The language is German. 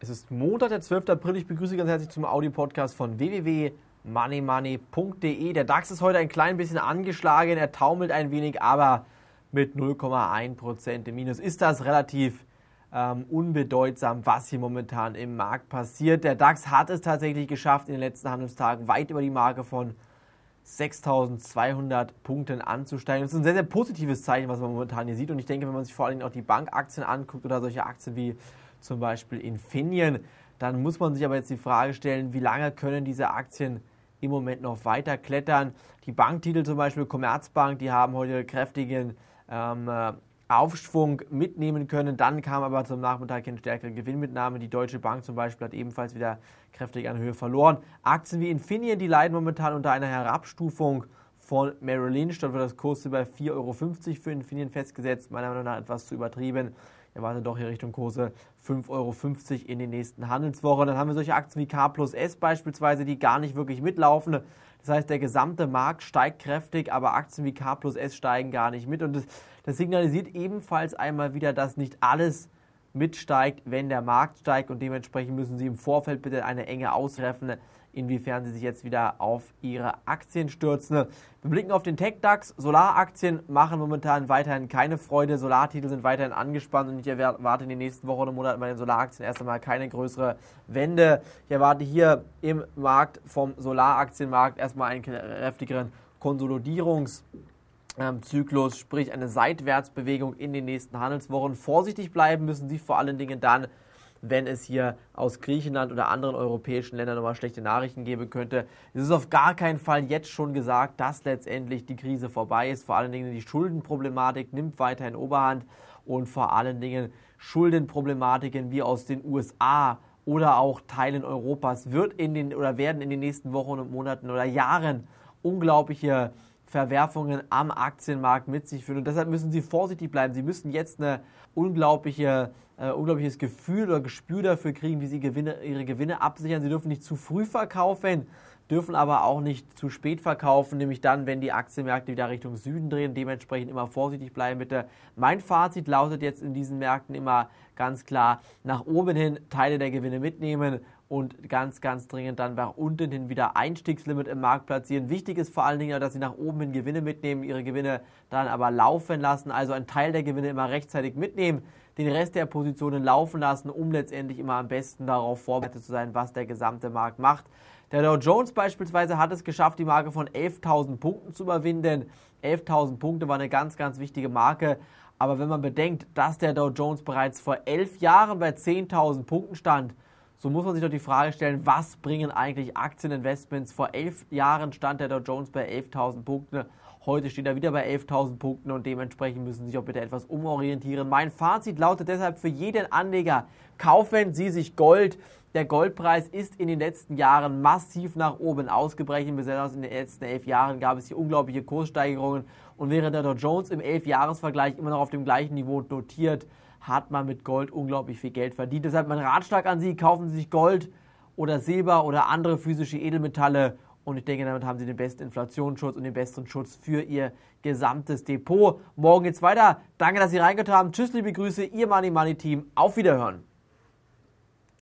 Es ist Montag, der 12. April. Ich begrüße ganz herzlich zum Audio-Podcast von www.moneymoney.de. Der DAX ist heute ein klein bisschen angeschlagen. Er taumelt ein wenig, aber mit 0,1% im Minus ist das relativ ähm, unbedeutsam, was hier momentan im Markt passiert. Der DAX hat es tatsächlich geschafft, in den letzten Handelstagen weit über die Marke von 6.200 Punkten anzusteigen. Das ist ein sehr, sehr positives Zeichen, was man momentan hier sieht. Und ich denke, wenn man sich vor allem auch die Bankaktien anguckt oder solche Aktien wie zum Beispiel Infineon. Dann muss man sich aber jetzt die Frage stellen, wie lange können diese Aktien im Moment noch weiter klettern. Die Banktitel zum Beispiel Commerzbank, die haben heute kräftigen ähm, äh, Aufschwung mitnehmen können. Dann kam aber zum Nachmittag eine stärkere Gewinnmitnahme. Die Deutsche Bank zum Beispiel hat ebenfalls wieder kräftig an Höhe verloren. Aktien wie Infineon, die leiden momentan unter einer Herabstufung von Merrill Lynch. Dort wird das Kurs bei 4,50 Euro für Infineon festgesetzt. Meiner Meinung nach etwas zu übertrieben erwartet doch hier Richtung Kurse 5,50 Euro in den nächsten Handelswochen. Dann haben wir solche Aktien wie K plus S beispielsweise, die gar nicht wirklich mitlaufen. Das heißt, der gesamte Markt steigt kräftig, aber Aktien wie K plus S steigen gar nicht mit. Und das, das signalisiert ebenfalls einmal wieder, dass nicht alles mitsteigt, wenn der Markt steigt. Und dementsprechend müssen Sie im Vorfeld bitte eine enge ausrechnen inwiefern sie sich jetzt wieder auf ihre Aktien stürzen. Wir blicken auf den Tech-DAX. Solaraktien machen momentan weiterhin keine Freude. Solartitel sind weiterhin angespannt und ich erwarte in den nächsten Wochen und Monaten bei den Solaraktien erst einmal keine größere Wende. Ich erwarte hier im Markt vom Solaraktienmarkt erstmal einen kräftigeren Konsolidierungs- Zyklus, sprich eine Seitwärtsbewegung in den nächsten Handelswochen. Vorsichtig bleiben müssen Sie vor allen Dingen dann, wenn es hier aus Griechenland oder anderen europäischen Ländern nochmal schlechte Nachrichten geben könnte. Es ist auf gar keinen Fall jetzt schon gesagt, dass letztendlich die Krise vorbei ist. Vor allen Dingen die Schuldenproblematik nimmt weiterhin Oberhand und vor allen Dingen Schuldenproblematiken wie aus den USA oder auch Teilen Europas wird in den oder werden in den nächsten Wochen und Monaten oder Jahren unglaubliche Verwerfungen am Aktienmarkt mit sich führen. Und deshalb müssen Sie vorsichtig bleiben. Sie müssen jetzt ein unglaubliche, äh, unglaubliches Gefühl oder Gespür dafür kriegen, wie Sie Gewinne, Ihre Gewinne absichern. Sie dürfen nicht zu früh verkaufen, dürfen aber auch nicht zu spät verkaufen, nämlich dann, wenn die Aktienmärkte wieder Richtung Süden drehen. Dementsprechend immer vorsichtig bleiben bitte. Mein Fazit lautet jetzt in diesen Märkten immer ganz klar, nach oben hin Teile der Gewinne mitnehmen und ganz, ganz dringend dann nach unten hin wieder Einstiegslimit im Markt platzieren. Wichtig ist vor allen Dingen, dass Sie nach oben hin Gewinne mitnehmen, Ihre Gewinne dann aber laufen lassen, also einen Teil der Gewinne immer rechtzeitig mitnehmen, den Rest der Positionen laufen lassen, um letztendlich immer am besten darauf vorbereitet zu sein, was der gesamte Markt macht. Der Dow Jones beispielsweise hat es geschafft, die Marke von 11.000 Punkten zu überwinden. 11.000 Punkte war eine ganz, ganz wichtige Marke. Aber wenn man bedenkt, dass der Dow Jones bereits vor elf Jahren bei 10.000 Punkten stand, so muss man sich doch die Frage stellen, was bringen eigentlich Aktieninvestments? Vor elf Jahren stand der Dow Jones bei 11.000 Punkten. Heute steht er wieder bei 11.000 Punkten und dementsprechend müssen Sie sich auch bitte etwas umorientieren. Mein Fazit lautet deshalb für jeden Anleger, kaufen Sie sich Gold. Der Goldpreis ist in den letzten Jahren massiv nach oben ausgebrechen. Besonders in den letzten elf Jahren gab es hier unglaubliche Kurssteigerungen. Und während der Dow Jones im Elfjahresvergleich immer noch auf dem gleichen Niveau notiert, hat man mit Gold unglaublich viel Geld verdient. Deshalb mein Ratschlag an Sie, kaufen Sie sich Gold oder Silber oder andere physische Edelmetalle und ich denke, damit haben Sie den besten Inflationsschutz und den besten Schutz für Ihr gesamtes Depot. Morgen geht's weiter. Danke, dass Sie reingehört haben. Tschüss, liebe Grüße, Ihr Money Money Team. Auf Wiederhören.